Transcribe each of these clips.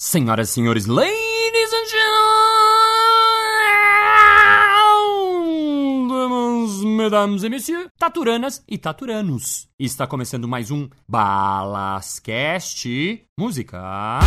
Senhoras e senhores, ladies and gentlemen, mesdames et messieurs, taturanas e taturanos. Está começando mais um Balascast Música.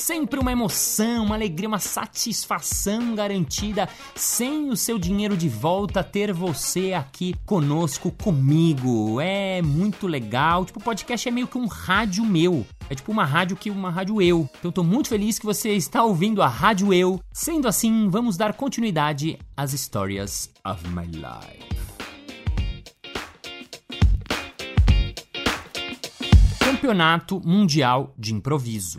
Sempre uma emoção, uma alegria, uma satisfação garantida. Sem o seu dinheiro de volta, ter você aqui conosco, comigo. É muito legal. Tipo, o podcast é meio que um rádio meu. É tipo uma rádio que uma rádio eu. Então tô muito feliz que você está ouvindo a rádio eu. Sendo assim, vamos dar continuidade às stories of my life. Campeonato Mundial de Improviso.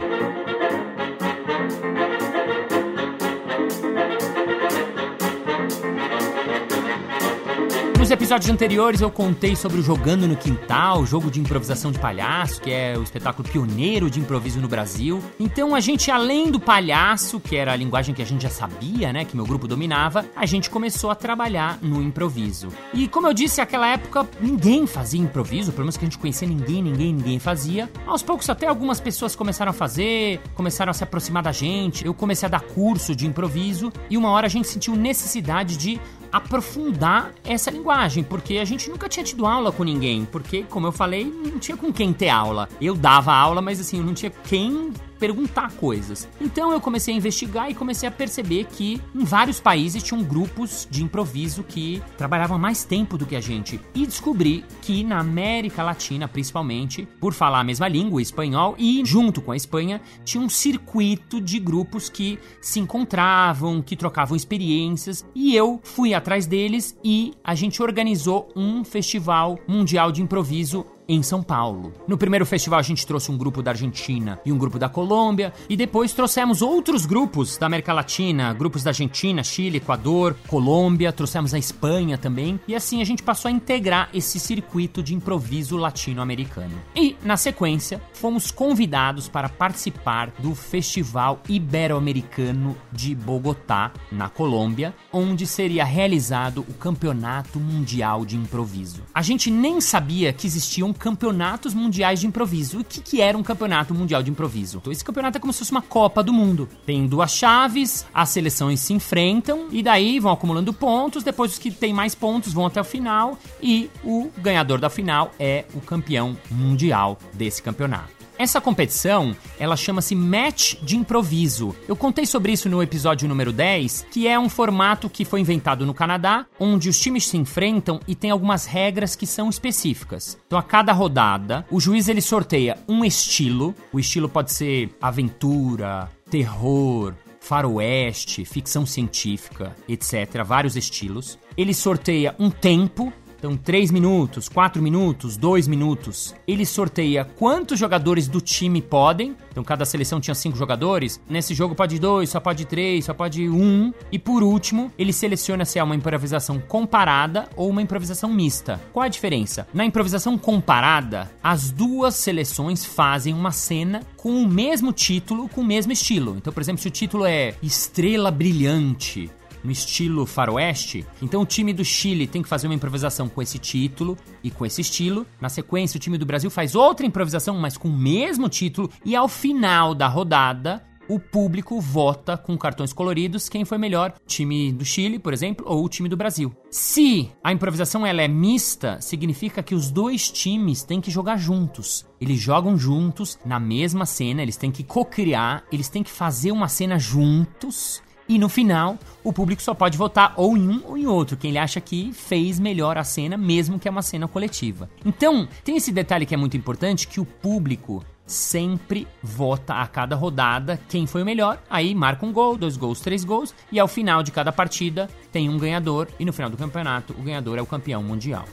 Nos episódios anteriores eu contei sobre o Jogando no Quintal, jogo de improvisação de palhaço, que é o espetáculo pioneiro de improviso no Brasil. Então a gente, além do palhaço, que era a linguagem que a gente já sabia, né, que meu grupo dominava, a gente começou a trabalhar no improviso. E como eu disse, naquela época ninguém fazia improviso, pelo menos que a gente conhecia ninguém, ninguém, ninguém fazia. Aos poucos até algumas pessoas começaram a fazer, começaram a se aproximar da gente. Eu comecei a dar curso de improviso e uma hora a gente sentiu necessidade de aprofundar essa linguagem, porque a gente nunca tinha tido aula com ninguém, porque, como eu falei, não tinha com quem ter aula. Eu dava aula, mas assim, eu não tinha quem perguntar coisas. Então eu comecei a investigar e comecei a perceber que em vários países tinham grupos de improviso que trabalhavam mais tempo do que a gente. E descobri que na América Latina, principalmente, por falar a mesma língua, espanhol, e junto com a Espanha, tinha um circuito de grupos que se encontravam, que trocavam experiências, e eu fui atrás deles e a gente organizou um festival mundial de improviso em São Paulo. No primeiro festival a gente trouxe um grupo da Argentina e um grupo da Colômbia, e depois trouxemos outros grupos da América Latina, grupos da Argentina, Chile, Equador, Colômbia, trouxemos a Espanha também, e assim a gente passou a integrar esse circuito de improviso latino-americano. E, na sequência, fomos convidados para participar do Festival Ibero-Americano de Bogotá, na Colômbia, onde seria realizado o Campeonato Mundial de Improviso. A gente nem sabia que existiam campeonatos mundiais de improviso. O que, que era um campeonato mundial de improviso? Então, esse campeonato é como se fosse uma Copa do Mundo. Tem duas chaves, as seleções se enfrentam e daí vão acumulando pontos. Depois, os que têm mais pontos vão até o final e o ganhador da final é o campeão mundial desse campeonato. Essa competição, ela chama-se Match de Improviso. Eu contei sobre isso no episódio número 10, que é um formato que foi inventado no Canadá, onde os times se enfrentam e tem algumas regras que são específicas. Então, a cada rodada, o juiz ele sorteia um estilo. O estilo pode ser aventura, terror, faroeste, ficção científica, etc. Vários estilos. Ele sorteia um tempo, então, 3 minutos, 4 minutos, 2 minutos. Ele sorteia quantos jogadores do time podem. Então, cada seleção tinha 5 jogadores. Nesse jogo pode 2, só pode 3, só pode 1. Um. E por último, ele seleciona se é uma improvisação comparada ou uma improvisação mista. Qual a diferença? Na improvisação comparada, as duas seleções fazem uma cena com o mesmo título, com o mesmo estilo. Então, por exemplo, se o título é Estrela Brilhante, no estilo faroeste. Então o time do Chile tem que fazer uma improvisação com esse título e com esse estilo. Na sequência, o time do Brasil faz outra improvisação, mas com o mesmo título. E ao final da rodada, o público vota com cartões coloridos quem foi melhor, time do Chile, por exemplo, ou o time do Brasil. Se a improvisação ela é mista, significa que os dois times têm que jogar juntos. Eles jogam juntos na mesma cena, eles têm que co-criar, eles têm que fazer uma cena juntos e no final, o público só pode votar ou em um ou em outro, quem ele acha que fez melhor a cena, mesmo que é uma cena coletiva. Então, tem esse detalhe que é muito importante, que o público sempre vota a cada rodada quem foi o melhor, aí marca um gol, dois gols, três gols, e ao final de cada partida tem um ganhador, e no final do campeonato o ganhador é o campeão mundial.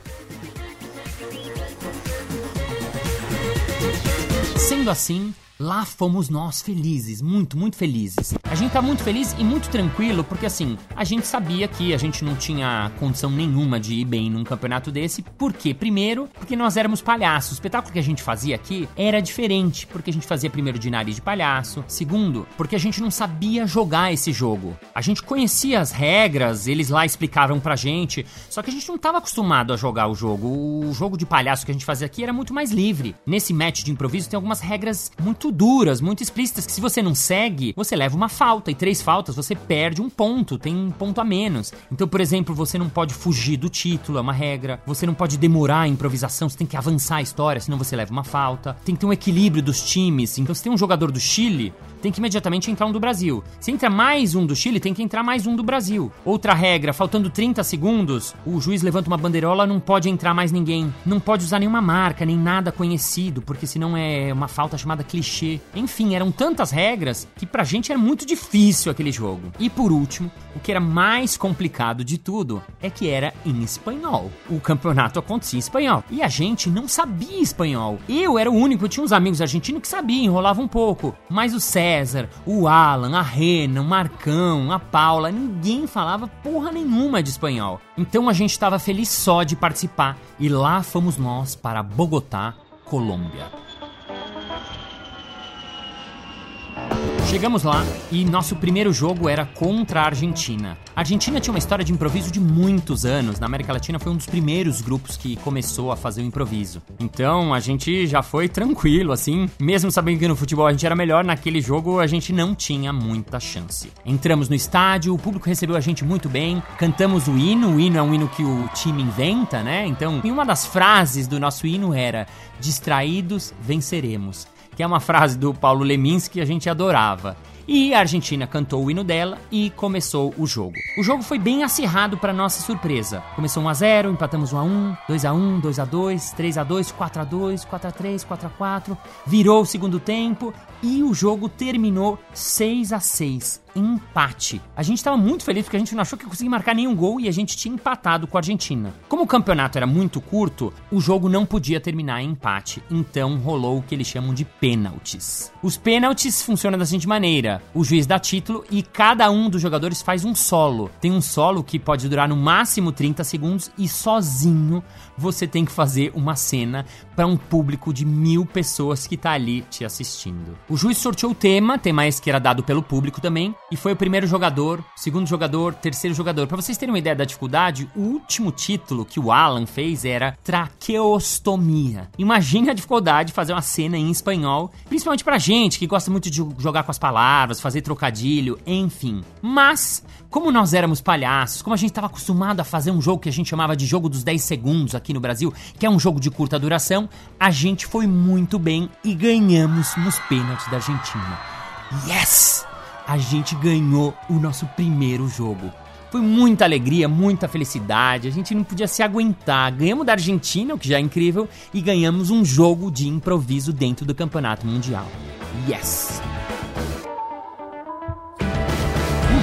Sendo assim, Lá fomos nós felizes, muito, muito felizes. A gente tá muito feliz e muito tranquilo porque assim, a gente sabia que a gente não tinha condição nenhuma de ir bem num campeonato desse. Por quê? Primeiro, porque nós éramos palhaços. O espetáculo que a gente fazia aqui era diferente, porque a gente fazia primeiro de nariz de palhaço. Segundo, porque a gente não sabia jogar esse jogo. A gente conhecia as regras, eles lá explicavam pra gente, só que a gente não tava acostumado a jogar o jogo. O jogo de palhaço que a gente fazia aqui era muito mais livre. Nesse match de improviso tem algumas regras muito duras, muito explícitas, que se você não segue, você leva uma falta. E três faltas, você perde um ponto, tem um ponto a menos. Então, por exemplo, você não pode fugir do título, é uma regra. Você não pode demorar a improvisação, você tem que avançar a história, senão você leva uma falta. Tem que ter um equilíbrio dos times. Então, se tem um jogador do Chile, tem que imediatamente entrar um do Brasil. Se entra mais um do Chile, tem que entrar mais um do Brasil. Outra regra, faltando 30 segundos, o juiz levanta uma bandeirola, não pode entrar mais ninguém. Não pode usar nenhuma marca, nem nada conhecido, porque senão é uma falta chamada clichê. Enfim, eram tantas regras que pra gente era muito difícil aquele jogo. E por último, o que era mais complicado de tudo é que era em espanhol. O campeonato acontecia em espanhol. E a gente não sabia espanhol. Eu era o único, eu tinha uns amigos argentinos que sabiam, enrolava um pouco. Mas o César, o Alan, a Rena, o Marcão, a Paula, ninguém falava porra nenhuma de espanhol. Então a gente estava feliz só de participar. E lá fomos nós para Bogotá, Colômbia. Chegamos lá e nosso primeiro jogo era contra a Argentina. A Argentina tinha uma história de improviso de muitos anos. Na América Latina foi um dos primeiros grupos que começou a fazer o improviso. Então a gente já foi tranquilo, assim. Mesmo sabendo que no futebol a gente era melhor, naquele jogo a gente não tinha muita chance. Entramos no estádio, o público recebeu a gente muito bem, cantamos o hino. O hino é um hino que o time inventa, né? Então, e uma das frases do nosso hino era: Distraídos venceremos que é uma frase do Paulo Leminski que a gente adorava. E a Argentina cantou o hino dela e começou o jogo. O jogo foi bem acirrado para nossa surpresa. Começou 1 a 0, empatamos 1 a 1, 2 a 1, 2 a 2, 3 a 2, 4 a 2, 4 a 3, 4 a 4. Virou o segundo tempo e o jogo terminou 6 a 6 empate. A gente estava muito feliz porque a gente não achou que conseguia marcar nenhum gol e a gente tinha empatado com a Argentina. Como o campeonato era muito curto, o jogo não podia terminar em empate, então rolou o que eles chamam de pênaltis. Os pênaltis funcionam da seguinte maneira: o juiz dá título e cada um dos jogadores faz um solo. Tem um solo que pode durar no máximo 30 segundos e sozinho você tem que fazer uma cena para um público de mil pessoas que tá ali te assistindo. O juiz sorteou o tema, tema esse que era dado pelo público também, e foi o primeiro jogador, segundo jogador, terceiro jogador. Para vocês terem uma ideia da dificuldade, o último título que o Alan fez era traqueostomia. Imagine a dificuldade de fazer uma cena em espanhol, principalmente pra gente que gosta muito de jogar com as palavras, fazer trocadilho, enfim. Mas, como nós éramos palhaços, como a gente estava acostumado a fazer um jogo que a gente chamava de jogo dos 10 segundos aqui no Brasil, que é um jogo de curta duração, a gente foi muito bem e ganhamos nos pênaltis da Argentina. Yes! a gente ganhou o nosso primeiro jogo. Foi muita alegria, muita felicidade, a gente não podia se aguentar. Ganhamos da Argentina, o que já é incrível, e ganhamos um jogo de improviso dentro do campeonato mundial. Yes!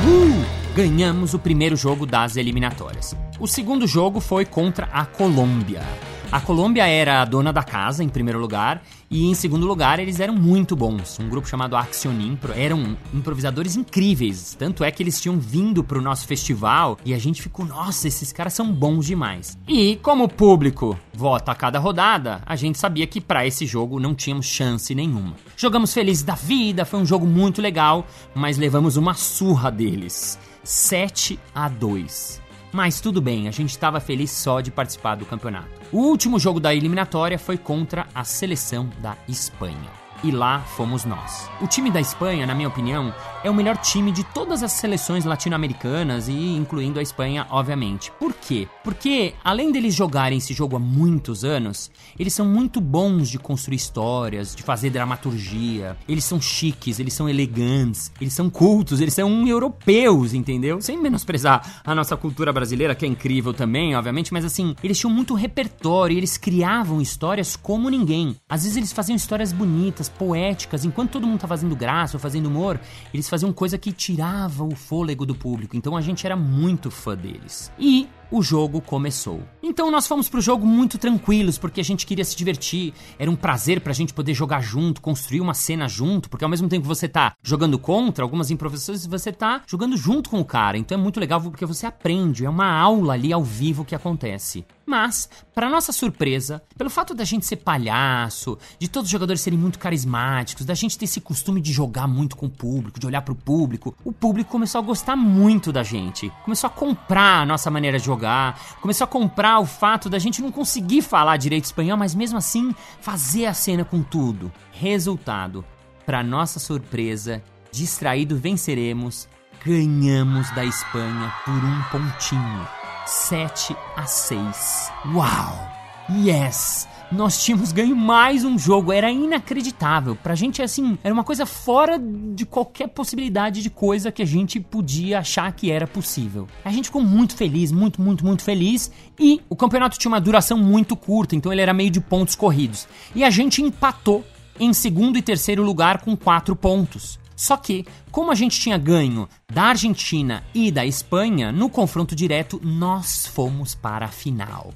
Uhul! Ganhamos o primeiro jogo das eliminatórias. O segundo jogo foi contra a Colômbia. A Colômbia era a dona da casa, em primeiro lugar, e em segundo lugar, eles eram muito bons. Um grupo chamado Action Impro eram improvisadores incríveis. Tanto é que eles tinham vindo pro nosso festival e a gente ficou, nossa, esses caras são bons demais. E como o público vota a cada rodada, a gente sabia que para esse jogo não tínhamos chance nenhuma. Jogamos felizes da vida, foi um jogo muito legal, mas levamos uma surra deles. 7 a 2. Mas tudo bem, a gente estava feliz só de participar do campeonato. O último jogo da eliminatória foi contra a seleção da Espanha e lá fomos nós. O time da Espanha, na minha opinião, é o melhor time de todas as seleções latino-americanas e incluindo a Espanha, obviamente. Por quê? Porque além deles jogarem esse jogo há muitos anos, eles são muito bons de construir histórias, de fazer dramaturgia. Eles são chiques, eles são elegantes, eles são cultos, eles são europeus, entendeu? Sem menosprezar a nossa cultura brasileira, que é incrível também, obviamente, mas assim, eles tinham muito repertório eles criavam histórias como ninguém. Às vezes eles faziam histórias bonitas, poéticas, enquanto todo mundo tá fazendo graça ou fazendo humor, eles faziam coisa que tirava o fôlego do público. Então a gente era muito fã deles. E o jogo começou. Então nós fomos pro jogo muito tranquilos, porque a gente queria se divertir. Era um prazer pra gente poder jogar junto, construir uma cena junto, porque ao mesmo tempo que você tá jogando contra algumas improvisações, você tá jogando junto com o cara. Então é muito legal porque você aprende, é uma aula ali ao vivo que acontece. Mas, para nossa surpresa, pelo fato da gente ser palhaço, de todos os jogadores serem muito carismáticos, da gente ter esse costume de jogar muito com o público, de olhar pro público, o público começou a gostar muito da gente. Começou a comprar a nossa maneira de jogar, começou a comprar o fato da gente não conseguir falar direito espanhol, mas mesmo assim fazer a cena com tudo. Resultado: para nossa surpresa, distraído venceremos, ganhamos da Espanha por um pontinho. 7 a 6. Uau! Yes! Nós tínhamos ganho mais um jogo, era inacreditável. Pra gente, assim, era uma coisa fora de qualquer possibilidade de coisa que a gente podia achar que era possível. A gente ficou muito feliz, muito, muito, muito feliz. E o campeonato tinha uma duração muito curta, então ele era meio de pontos corridos. E a gente empatou em segundo e terceiro lugar com quatro pontos. Só que, como a gente tinha ganho da Argentina e da Espanha, no confronto direto nós fomos para a final.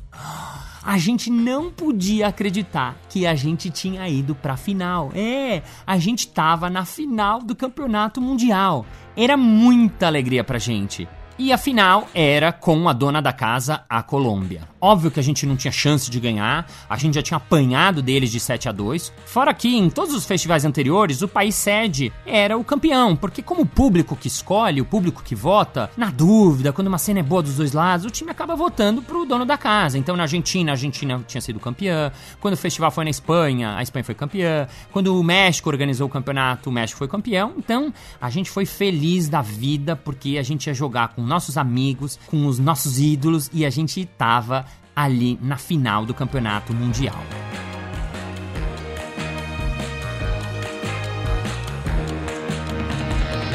A gente não podia acreditar que a gente tinha ido para a final. É, a gente tava na final do Campeonato Mundial. Era muita alegria pra gente. E a final era com a dona da casa, a Colômbia. Óbvio que a gente não tinha chance de ganhar, a gente já tinha apanhado deles de 7 a 2. Fora que em todos os festivais anteriores, o país sede era o campeão, porque como o público que escolhe, o público que vota, na dúvida, quando uma cena é boa dos dois lados, o time acaba votando pro dono da casa. Então na Argentina, a Argentina tinha sido campeã. Quando o festival foi na Espanha, a Espanha foi campeã. Quando o México organizou o campeonato, o México foi campeão. Então a gente foi feliz da vida porque a gente ia jogar com nossos amigos, com os nossos ídolos e a gente tava ali na final do campeonato mundial.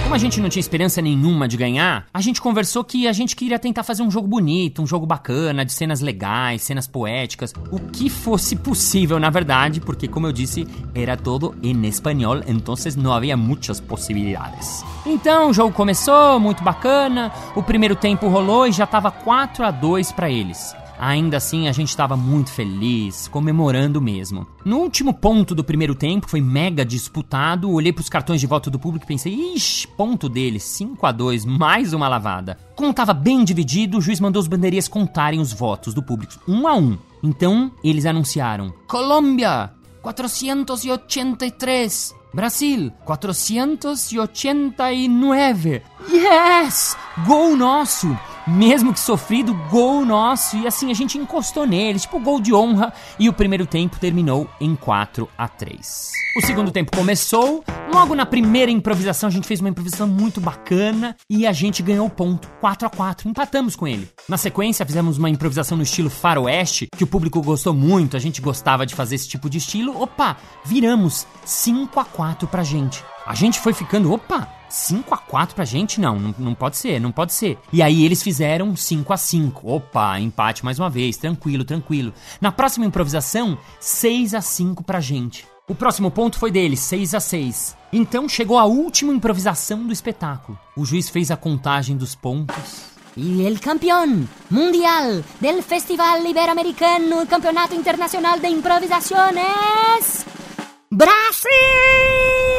Como a gente não tinha esperança nenhuma de ganhar, a gente conversou que a gente queria tentar fazer um jogo bonito, um jogo bacana, de cenas legais, cenas poéticas, o que fosse possível na verdade, porque como eu disse, era todo em espanhol, então não havia muitas possibilidades. Então o jogo começou, muito bacana, o primeiro tempo rolou e já tava 4 a 2 para eles. Ainda assim, a gente estava muito feliz, comemorando mesmo. No último ponto do primeiro tempo, foi mega disputado, olhei para os cartões de voto do público e pensei, ixi, ponto deles, 5 a 2 mais uma lavada. Como estava bem dividido, o juiz mandou os bandeirinhas contarem os votos do público, um a um. Então, eles anunciaram: Colômbia, 483. Brasil, 489. Yes! Gol nosso! Mesmo que sofrido, gol nosso. E assim a gente encostou nele, tipo gol de honra. E o primeiro tempo terminou em 4 a 3. O segundo tempo começou. Logo na primeira improvisação, a gente fez uma improvisação muito bacana e a gente ganhou ponto 4 a 4 Empatamos com ele. Na sequência, fizemos uma improvisação no estilo faroeste, que o público gostou muito, a gente gostava de fazer esse tipo de estilo. Opa, viramos 5 a 4 pra gente. A gente foi ficando, opa, 5 a 4 pra gente? Não, não, não, pode ser, não pode ser. E aí eles fizeram 5 a 5 Opa, empate mais uma vez, tranquilo, tranquilo. Na próxima improvisação, 6 a 5 pra gente. O próximo ponto foi deles, 6 a 6 Então chegou a última improvisação do espetáculo. O juiz fez a contagem dos pontos. E el campeón mundial del Festival Iberoamericano Campeonato Internacional de Improvisaciones. Brasil!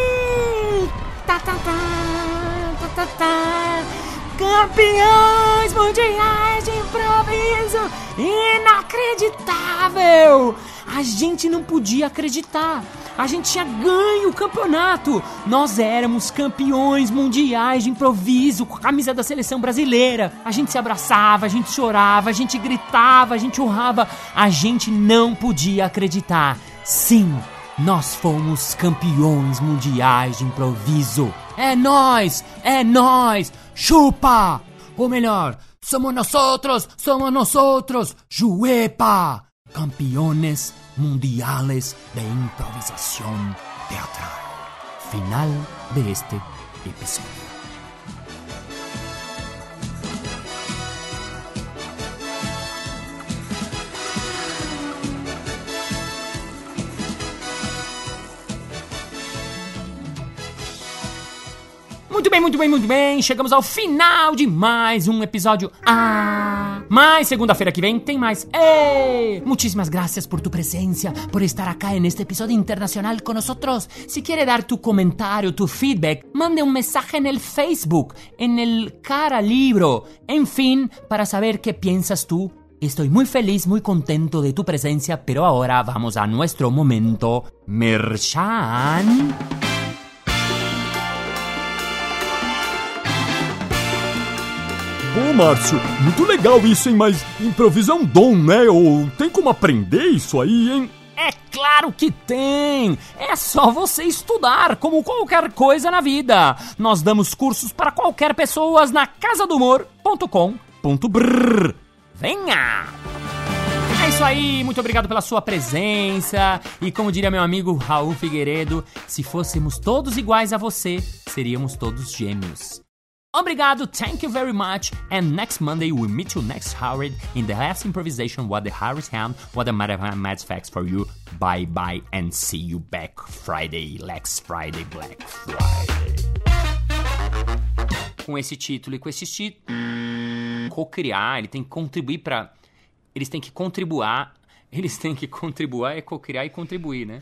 Campeões mundiais de improviso! Inacreditável! A gente não podia acreditar. A gente tinha ganho o campeonato. Nós éramos campeões mundiais de improviso com a camisa da seleção brasileira. A gente se abraçava, a gente chorava, a gente gritava, a gente urrava. A gente não podia acreditar. Sim, nós fomos campeões mundiais de improviso. É nós, é nós. Chupa! Ou melhor, somos nosotros, somos nosotros. Juepa! Campeones mundiales de improvisación teatral. Final de este episodio. bem, muito bem, muito bem. Chegamos ao final de mais um episódio. Ah! Mas segunda-feira que vem tem mais. ¡Eh! Muchísimas gracias por tu presencia, por estar acá en este episodio internacional con nosotros. Si quiere dar tu comentario, tu feedback, mande un mensaje en el Facebook, en el cara libro. En fin, para saber qué piensas tú. Estoy muy feliz, muy contento de tu presencia, pero ahora vamos a nuestro momento. Merchan. Márcio, muito legal isso, hein? Mas improviso é um dom, né? Ou tem como aprender isso aí, hein? É claro que tem! É só você estudar, como qualquer coisa na vida. Nós damos cursos para qualquer pessoa na casadumor.com.br. Venha! É isso aí, muito obrigado pela sua presença. E como diria meu amigo Raul Figueiredo, se fôssemos todos iguais a você, seríamos todos gêmeos. Obrigado, thank you very much. And next Monday we meet you next Howard in the last improvisation what the Harris Ham, what the Mathematics Facts for you. Bye bye and see you back Friday, Lex Friday, Black Friday. Com esse título e com esse título, co-criar, ele tem que contribuir para eles têm que contribuir, eles têm que contribuir é co-criar e contribuir, né?